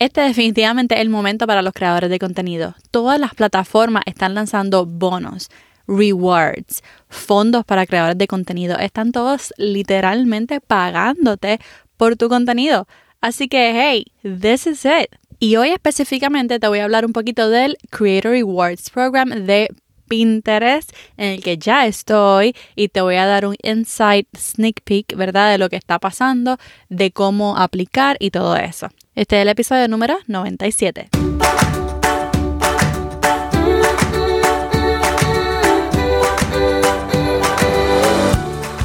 Este definitivamente es el momento para los creadores de contenido. Todas las plataformas están lanzando bonos, rewards, fondos para creadores de contenido. Están todos literalmente pagándote por tu contenido. Así que, hey, this is it. Y hoy específicamente te voy a hablar un poquito del Creator Rewards Program de Pinterest en el que ya estoy y te voy a dar un insight sneak peek, ¿verdad? De lo que está pasando, de cómo aplicar y todo eso. Este es el episodio número 97.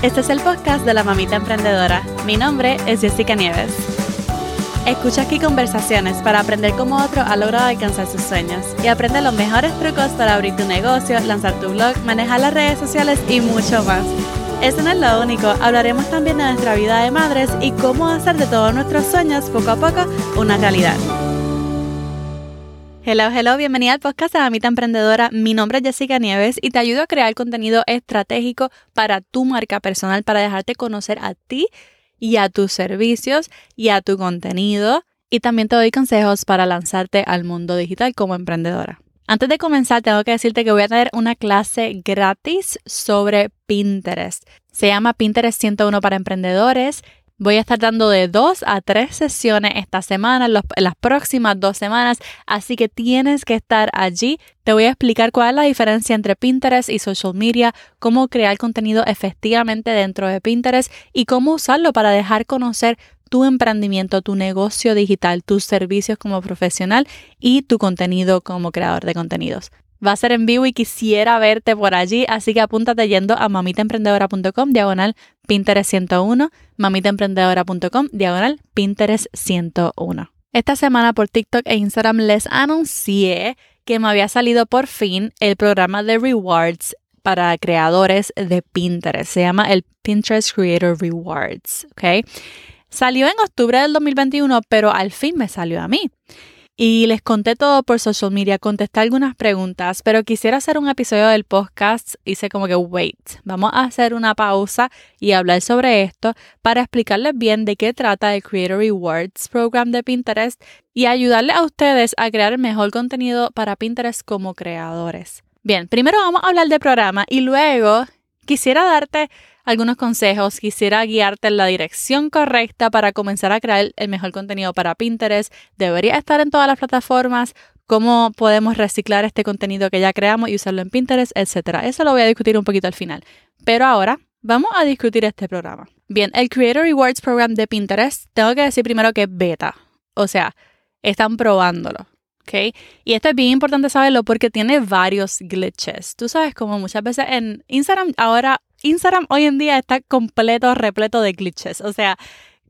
Este es el podcast de la mamita emprendedora. Mi nombre es Jessica Nieves. Escucha aquí conversaciones para aprender cómo otro ha logrado alcanzar sus sueños y aprende los mejores trucos para abrir tu negocio, lanzar tu blog, manejar las redes sociales y mucho más. Eso no es lo único, hablaremos también de nuestra vida de madres y cómo hacer de todos nuestros sueños poco a poco una realidad. Hello, hello, bienvenida al podcast de Mamita Emprendedora. Mi nombre es Jessica Nieves y te ayudo a crear contenido estratégico para tu marca personal, para dejarte conocer a ti y a tus servicios y a tu contenido. Y también te doy consejos para lanzarte al mundo digital como emprendedora. Antes de comenzar, tengo que decirte que voy a tener una clase gratis sobre Pinterest. Se llama Pinterest 101 para emprendedores. Voy a estar dando de dos a tres sesiones esta semana, las próximas dos semanas, así que tienes que estar allí. Te voy a explicar cuál es la diferencia entre Pinterest y social media, cómo crear contenido efectivamente dentro de Pinterest y cómo usarlo para dejar conocer tu emprendimiento, tu negocio digital, tus servicios como profesional y tu contenido como creador de contenidos. Va a ser en vivo y quisiera verte por allí, así que apúntate yendo a mamitaemprendedora.com diagonal Pinterest 101, mamitaemprendedora.com diagonal Pinterest 101. Esta semana por TikTok e Instagram les anuncié que me había salido por fin el programa de rewards para creadores de Pinterest. Se llama el Pinterest Creator Rewards, ¿ok? Salió en octubre del 2021, pero al fin me salió a mí y les conté todo por social media, contesté algunas preguntas, pero quisiera hacer un episodio del podcast. Hice como que, wait, vamos a hacer una pausa y hablar sobre esto para explicarles bien de qué trata el Creator Rewards Program de Pinterest y ayudarles a ustedes a crear mejor contenido para Pinterest como creadores. Bien, primero vamos a hablar del programa y luego quisiera darte algunos consejos, quisiera guiarte en la dirección correcta para comenzar a crear el mejor contenido para Pinterest. Debería estar en todas las plataformas, cómo podemos reciclar este contenido que ya creamos y usarlo en Pinterest, etc. Eso lo voy a discutir un poquito al final. Pero ahora vamos a discutir este programa. Bien, el Creator Rewards Program de Pinterest, tengo que decir primero que es beta. O sea, están probándolo. ¿ok? Y esto es bien importante saberlo porque tiene varios glitches. Tú sabes como muchas veces en Instagram ahora Instagram hoy en día está completo, repleto de glitches. O sea,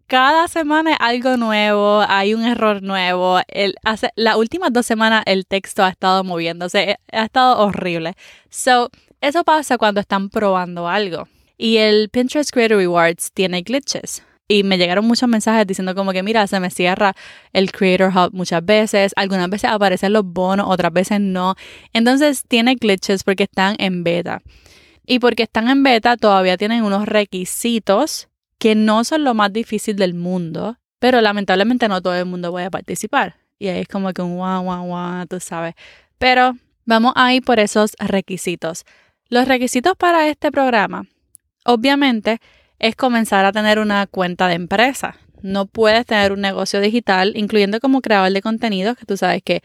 cada semana hay algo nuevo, hay un error nuevo. El, hace, las últimas dos semanas el texto ha estado moviéndose, eh, ha estado horrible. So, eso pasa cuando están probando algo. Y el Pinterest Creator Rewards tiene glitches. Y me llegaron muchos mensajes diciendo como que, mira, se me cierra el Creator Hub muchas veces, algunas veces aparecen los bonos, otras veces no. Entonces tiene glitches porque están en beta. Y porque están en beta, todavía tienen unos requisitos que no son lo más difícil del mundo, pero lamentablemente no todo el mundo puede participar. Y ahí es como que un guau, guau, guau, tú sabes. Pero vamos a ir por esos requisitos. Los requisitos para este programa, obviamente, es comenzar a tener una cuenta de empresa. No puedes tener un negocio digital, incluyendo como creador de contenidos, que tú sabes que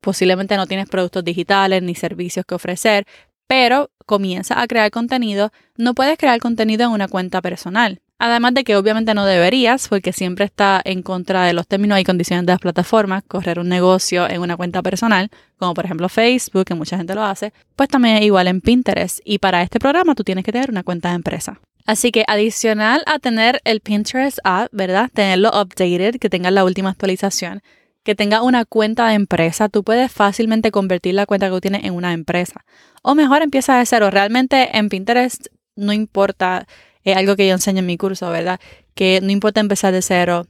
posiblemente no tienes productos digitales ni servicios que ofrecer, pero comienza a crear contenido, no puedes crear contenido en una cuenta personal. Además de que obviamente no deberías, porque siempre está en contra de los términos y condiciones de las plataformas, correr un negocio en una cuenta personal, como por ejemplo Facebook, que mucha gente lo hace, pues también es igual en Pinterest. Y para este programa tú tienes que tener una cuenta de empresa. Así que adicional a tener el Pinterest app, ¿verdad? Tenerlo updated, que tenga la última actualización, que tenga una cuenta de empresa, tú puedes fácilmente convertir la cuenta que tú tienes en una empresa. O mejor empieza de cero. Realmente en Pinterest no importa, es algo que yo enseño en mi curso, ¿verdad? Que no importa empezar de cero,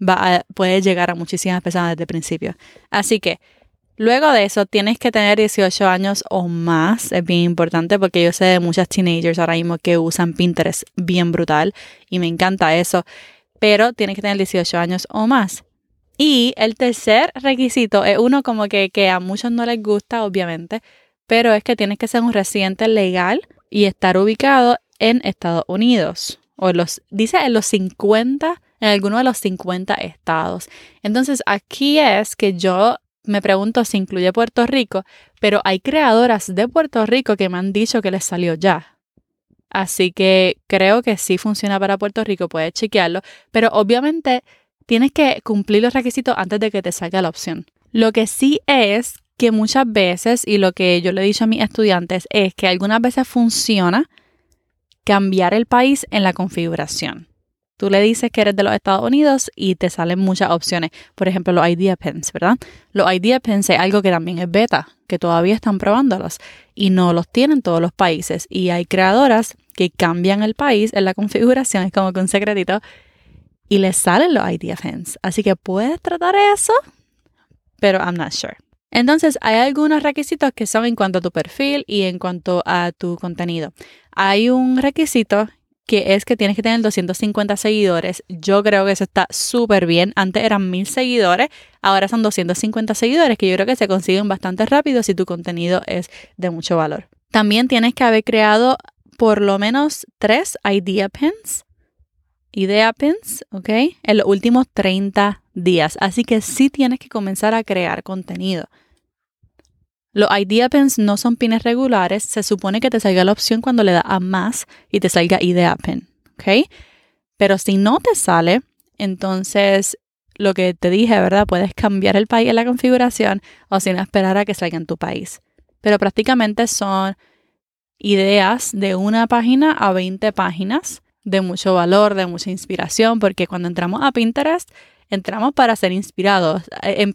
va a, puedes llegar a muchísimas personas desde el principio. Así que luego de eso tienes que tener 18 años o más, es bien importante porque yo sé de muchas teenagers ahora mismo que usan Pinterest bien brutal y me encanta eso, pero tienes que tener 18 años o más. Y el tercer requisito es uno como que, que a muchos no les gusta, obviamente, pero es que tienes que ser un residente legal y estar ubicado en Estados Unidos. O en los, dice en los 50, en alguno de los 50 estados. Entonces aquí es que yo me pregunto si incluye Puerto Rico, pero hay creadoras de Puerto Rico que me han dicho que les salió ya. Así que creo que sí funciona para Puerto Rico, puedes chequearlo, pero obviamente tienes que cumplir los requisitos antes de que te salga la opción. Lo que sí es que muchas veces, y lo que yo le he dicho a mis estudiantes, es que algunas veces funciona cambiar el país en la configuración. Tú le dices que eres de los Estados Unidos y te salen muchas opciones. Por ejemplo, los Idea Pens, ¿verdad? Los Idea Pens es algo que también es beta, que todavía están probándolos y no los tienen todos los países. Y hay creadoras que cambian el país en la configuración, es como que un secretito, y les salen los Idea Pens. Así que puedes tratar eso, pero I'm not sure. Entonces, hay algunos requisitos que son en cuanto a tu perfil y en cuanto a tu contenido. Hay un requisito que es que tienes que tener 250 seguidores. Yo creo que eso está súper bien. Antes eran 1000 seguidores, ahora son 250 seguidores, que yo creo que se consiguen bastante rápido si tu contenido es de mucho valor. También tienes que haber creado por lo menos tres idea pins, idea pins, ¿ok? En los últimos 30 días. Así que sí tienes que comenzar a crear contenido. Los idea pins no son pines regulares. Se supone que te salga la opción cuando le das a más y te salga idea pin. ¿Ok? Pero si no te sale, entonces lo que te dije, ¿verdad? Puedes cambiar el país en la configuración o sin esperar a que salga en tu país. Pero prácticamente son ideas de una página a 20 páginas de mucho valor, de mucha inspiración, porque cuando entramos a Pinterest, entramos para ser inspirados.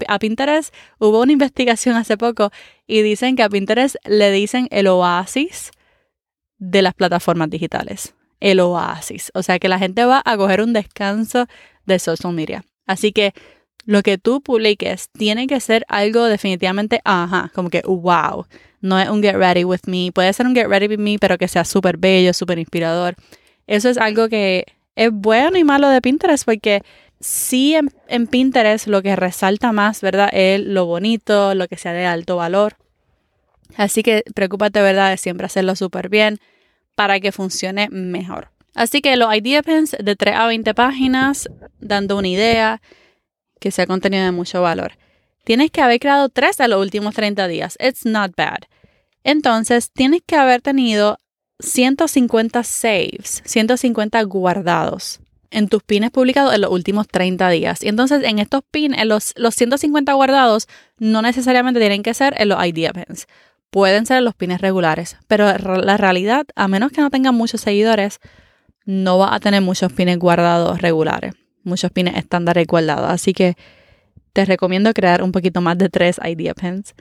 a Pinterest hubo una investigación hace poco y dicen que a Pinterest le dicen el oasis de las plataformas digitales. El oasis. O sea que la gente va a coger un descanso de social media. Así que lo que tú publiques tiene que ser algo definitivamente, ajá, como que wow. No es un get ready with me. Puede ser un get ready with me, pero que sea súper bello, súper inspirador. Eso es algo que es bueno y malo de Pinterest porque sí en, Pinterest lo que resalta más, ¿verdad? Es lo bonito, lo que sea de alto valor. Así que preocúpate, ¿verdad? De siempre hacerlo súper bien para que funcione mejor. Así que los idea pens de 3 a 20 páginas, dando una idea que sea contenido de mucho valor. Tienes que haber creado 3 a los últimos 30 días. It's not bad. Entonces, tienes que haber tenido 150 saves, 150 guardados en tus pines publicados en los últimos 30 días. Y entonces en estos pins, en los, los 150 guardados, no necesariamente tienen que ser en los idea pins. Pueden ser en los pines regulares. Pero la realidad, a menos que no tengan muchos seguidores, no va a tener muchos pines guardados regulares. Muchos pines estándares guardados. Así que te recomiendo crear un poquito más de tres idea pins.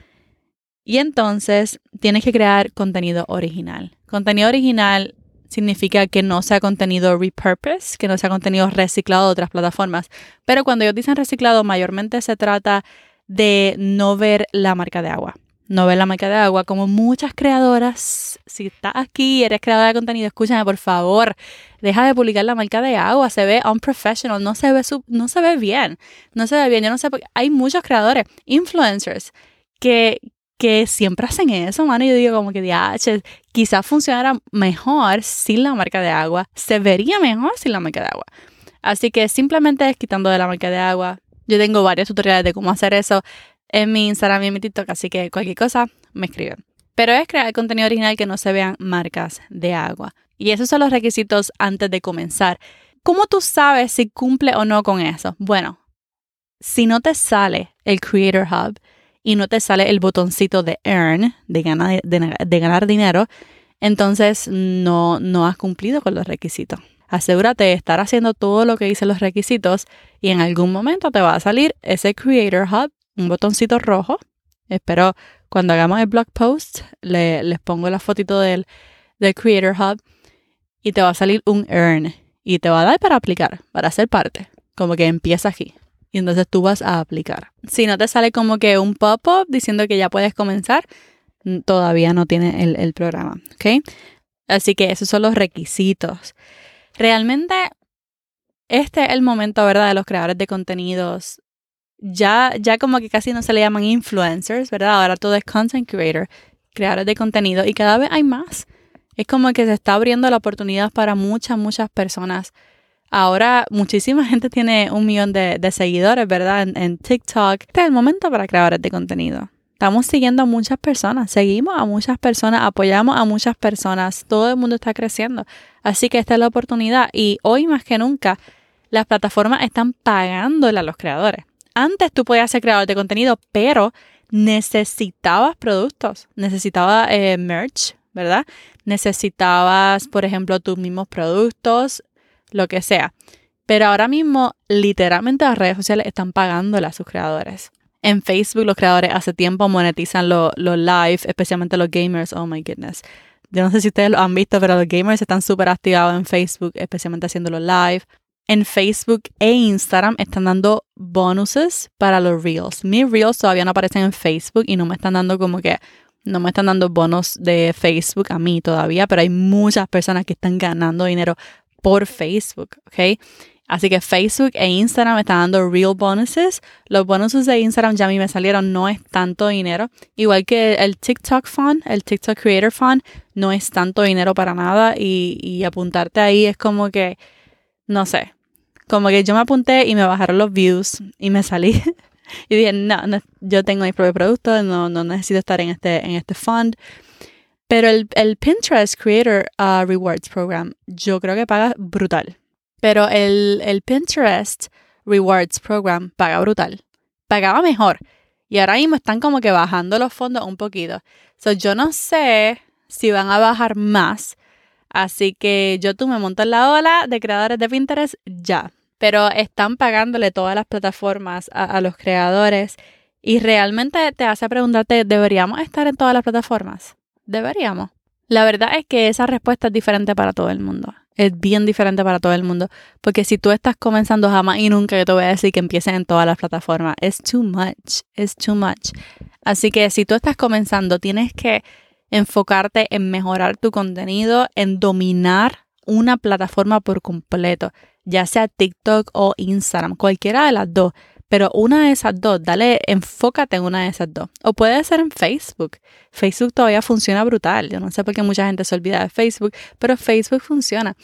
Y entonces tienes que crear contenido original. Contenido original significa que no sea contenido repurpose, que no sea contenido reciclado de otras plataformas. Pero cuando ellos dicen reciclado, mayormente se trata de no ver la marca de agua. No ver la marca de agua, como muchas creadoras, si estás aquí y eres creadora de contenido, escúchame por favor, deja de publicar la marca de agua, se ve unprofessional, no se ve, no se ve bien, no se ve bien, yo no sé, hay muchos creadores, influencers, que, que siempre hacen eso, mano. Yo digo como que, DH, quizás funcionara mejor sin la marca de agua. Se vería mejor sin la marca de agua. Así que simplemente es quitando de la marca de agua. Yo tengo varios tutoriales de cómo hacer eso en mi Instagram y en mi TikTok, así que cualquier cosa me escriben. Pero es crear contenido original que no se vean marcas de agua. Y esos son los requisitos antes de comenzar. ¿Cómo tú sabes si cumple o no con eso? Bueno, si no te sale el Creator Hub, y no te sale el botoncito de earn, de ganar, dinero, entonces no, no has cumplido con los requisitos. Asegúrate de estar haciendo todo lo que dicen los requisitos y en algún momento te va a salir ese Creator Hub, un botoncito rojo. Espero cuando hagamos el blog post les pongo la fotito del, del Creator Hub y te va a salir un Earn y te va a dar para aplicar, para ser parte. Como que empieza aquí y entonces tú vas a aplicar. Si no te sale como que un pop-up diciendo que ya puedes comenzar, todavía no tiene el, programa, ¿ok? Así que esos son los requisitos. Realmente, este es el momento, ¿verdad?, de los creadores de contenidos ya, ya como que casi no se le llaman influencers, ¿verdad? Ahora todo es content creator, creadores de contenido y cada vez hay más. Es como que se está abriendo la oportunidad para muchas, muchas personas. Ahora muchísima gente tiene un millón de, seguidores, ¿verdad? En, TikTok. Este es el momento para creadores de contenido. Estamos siguiendo a muchas personas, seguimos a muchas personas, apoyamos a muchas personas, todo el mundo está creciendo. Así que esta es la oportunidad y hoy más que nunca las plataformas están pagándole a los creadores. Antes tú podías ser creador de contenido, pero necesitabas productos, necesitabas eh, merch, ¿verdad? Necesitabas, por ejemplo, tus mismos productos, lo que sea. Pero ahora mismo, literalmente las redes sociales están pagándole a sus creadores. En Facebook los creadores hace tiempo monetizan los live, especialmente los gamers. Oh my goodness. Yo no sé si ustedes lo han visto, pero los gamers están súper activados en Facebook, especialmente haciendo los live en Facebook e Instagram están dando bonuses para los Reels. Mis Reels todavía no aparecen en Facebook y no me están dando como que, no me están dando bonos de Facebook a mí todavía, pero hay muchas personas que están ganando dinero por Facebook, ¿ok? Así que Facebook e Instagram están dando real bonuses. Los bonuses de Instagram ya a mí me salieron, no es tanto dinero. Igual que el TikTok Fund, el TikTok Creator Fund, no es tanto dinero para nada. Y, apuntarte ahí es como que, no sé, como que yo me apunté y me bajaron los views y me salí. y dije, no, yo tengo mi propio producto, no, no necesito estar en este, en este fund. Pero el, el Pinterest Creator uh, Rewards Program, yo creo que paga brutal. Pero el, el Pinterest Rewards Program paga brutal. Pagaba mejor. Y ahora mismo están como que bajando los fondos un poquito. So, yo no sé si van a bajar más. Así que yo tú me monto en la ola de creadores de Pinterest ya pero están pagándole todas las plataformas a, los creadores y realmente te hace preguntarte, ¿deberíamos estar en todas las plataformas? Deberíamos. La verdad es que esa respuesta es diferente para todo el mundo. Es bien diferente para todo el mundo. Porque si tú estás comenzando jamás y nunca, yo te voy a decir que empieces en todas las plataformas. Es too much. Es too much. Así que si tú estás comenzando, tienes que enfocarte en mejorar tu contenido, en dominar una plataforma por completo ya sea TikTok o Instagram, cualquiera de las dos. Pero una de esas dos, dale, enfócate en una de esas dos. O puede ser en Facebook. Facebook todavía funciona brutal. Yo no sé por qué mucha gente se olvida de Facebook, pero Facebook funciona.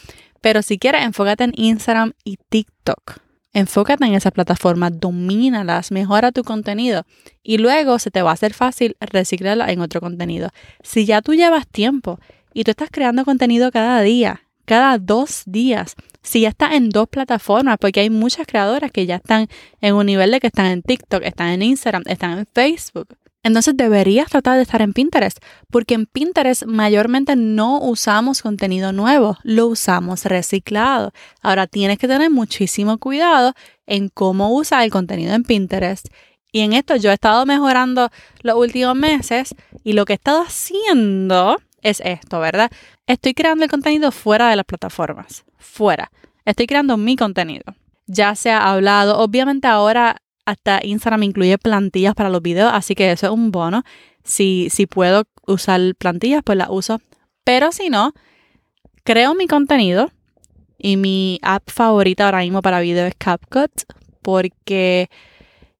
Pero si quieres, enfócate en Instagram y TikTok. Enfócate en esas plataformas, domínalas, mejora tu contenido y luego se te va a hacer fácil reciclarla en otro contenido. Si ya tú llevas tiempo y tú estás creando contenido cada día, cada dos días, si ya está en dos plataformas, porque hay muchas creadoras que ya están en un nivel de que están en TikTok, están en Instagram, están en Facebook. Entonces deberías tratar de estar en Pinterest, porque en Pinterest mayormente no usamos contenido nuevo, lo usamos reciclado. Ahora tienes que tener muchísimo cuidado en cómo usar el contenido en Pinterest. Y en esto yo he estado mejorando los últimos meses y lo que he estado haciendo es esto, ¿verdad? Estoy creando el contenido fuera de las plataformas, fuera. Estoy creando mi contenido. Ya se ha hablado, obviamente ahora hasta Instagram incluye plantillas para los videos, así que eso es un bono. Si, si puedo usar plantillas, pues las uso. Pero si no, creo mi contenido y mi app favorita ahora mismo para video es CapCut porque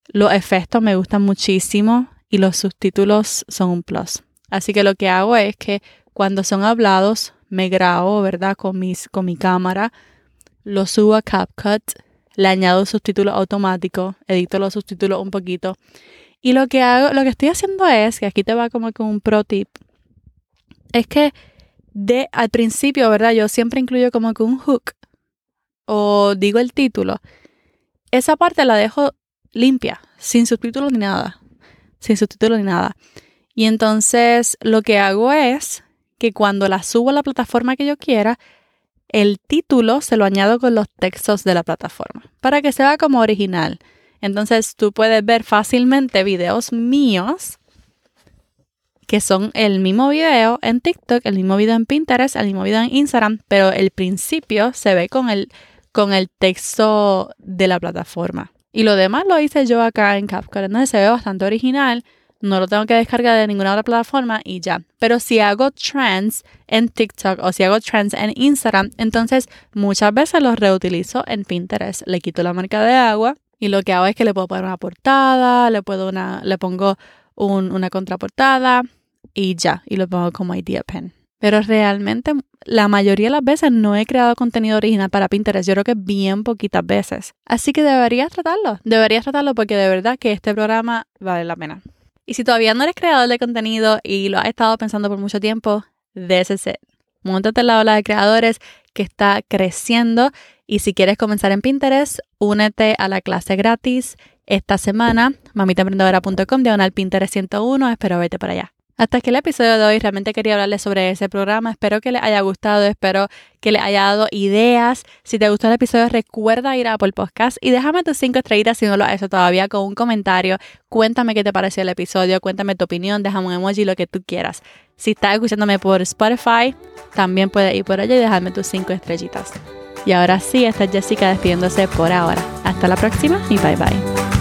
los efectos me gustan muchísimo y los subtítulos son un plus. Así que lo que hago es que cuando son hablados, me grabo, ¿verdad? Con, mis, con mi cámara, lo subo a CapCut, le añado subtítulos automáticos, edito los subtítulos un poquito. Y lo que hago, lo que estoy haciendo es, que aquí te va como con un pro tip, es que de al principio, ¿verdad? Yo siempre incluyo como que un hook o digo el título. Esa parte la dejo limpia, sin subtítulos ni nada. Sin subtítulos ni nada. Y entonces lo que hago es que cuando la subo a la plataforma que yo quiera, el título se lo añado con los textos de la plataforma para que se vea como original. Entonces tú puedes ver fácilmente videos míos que son el mismo video en TikTok, el mismo video en Pinterest, el mismo video en Instagram, pero el principio se ve con el, con el texto de la plataforma. Y lo demás lo hice yo acá en CapCut, entonces se ve bastante original no lo tengo que descargar de ninguna otra plataforma y ya. Pero si hago trends en TikTok o si hago trends en Instagram, entonces muchas veces los reutilizo en Pinterest. Le quito la marca de agua Y lo que hago es que le puedo poner una portada, le, puedo una, le pongo una contraportada y ya, y lo pongo como idea pen. Pero realmente la mayoría de las veces no he creado contenido original para Pinterest. Yo creo que bien poquitas veces. Así que deberías tratarlo. Deberías tratarlo porque de verdad que este programa vale la pena. Y si todavía no eres creador de contenido y lo has estado pensando por mucho tiempo, déjese. Móntate en la ola de creadores que está creciendo y si quieres comenzar en Pinterest, únete a la clase gratis esta semana, mamitaemprendedora.com, diagonal Pinterest 101, espero verte por allá. Hasta aquí el episodio de hoy, realmente quería hablarles sobre ese programa, espero que les haya gustado, espero que les haya dado ideas. Si te gustó el episodio, recuerda ir a Apple Podcast y déjame tus cinco estrellitas si no lo has hecho todavía con un comentario. Cuéntame qué te pareció el episodio, cuéntame tu opinión, déjame un emoji, lo que tú quieras. Si estás escuchándome por Spotify, también puedes ir por allá y dejarme tus cinco estrellitas. Y ahora sí, esta es Jessica despidiéndose por ahora. Hasta la próxima y bye bye.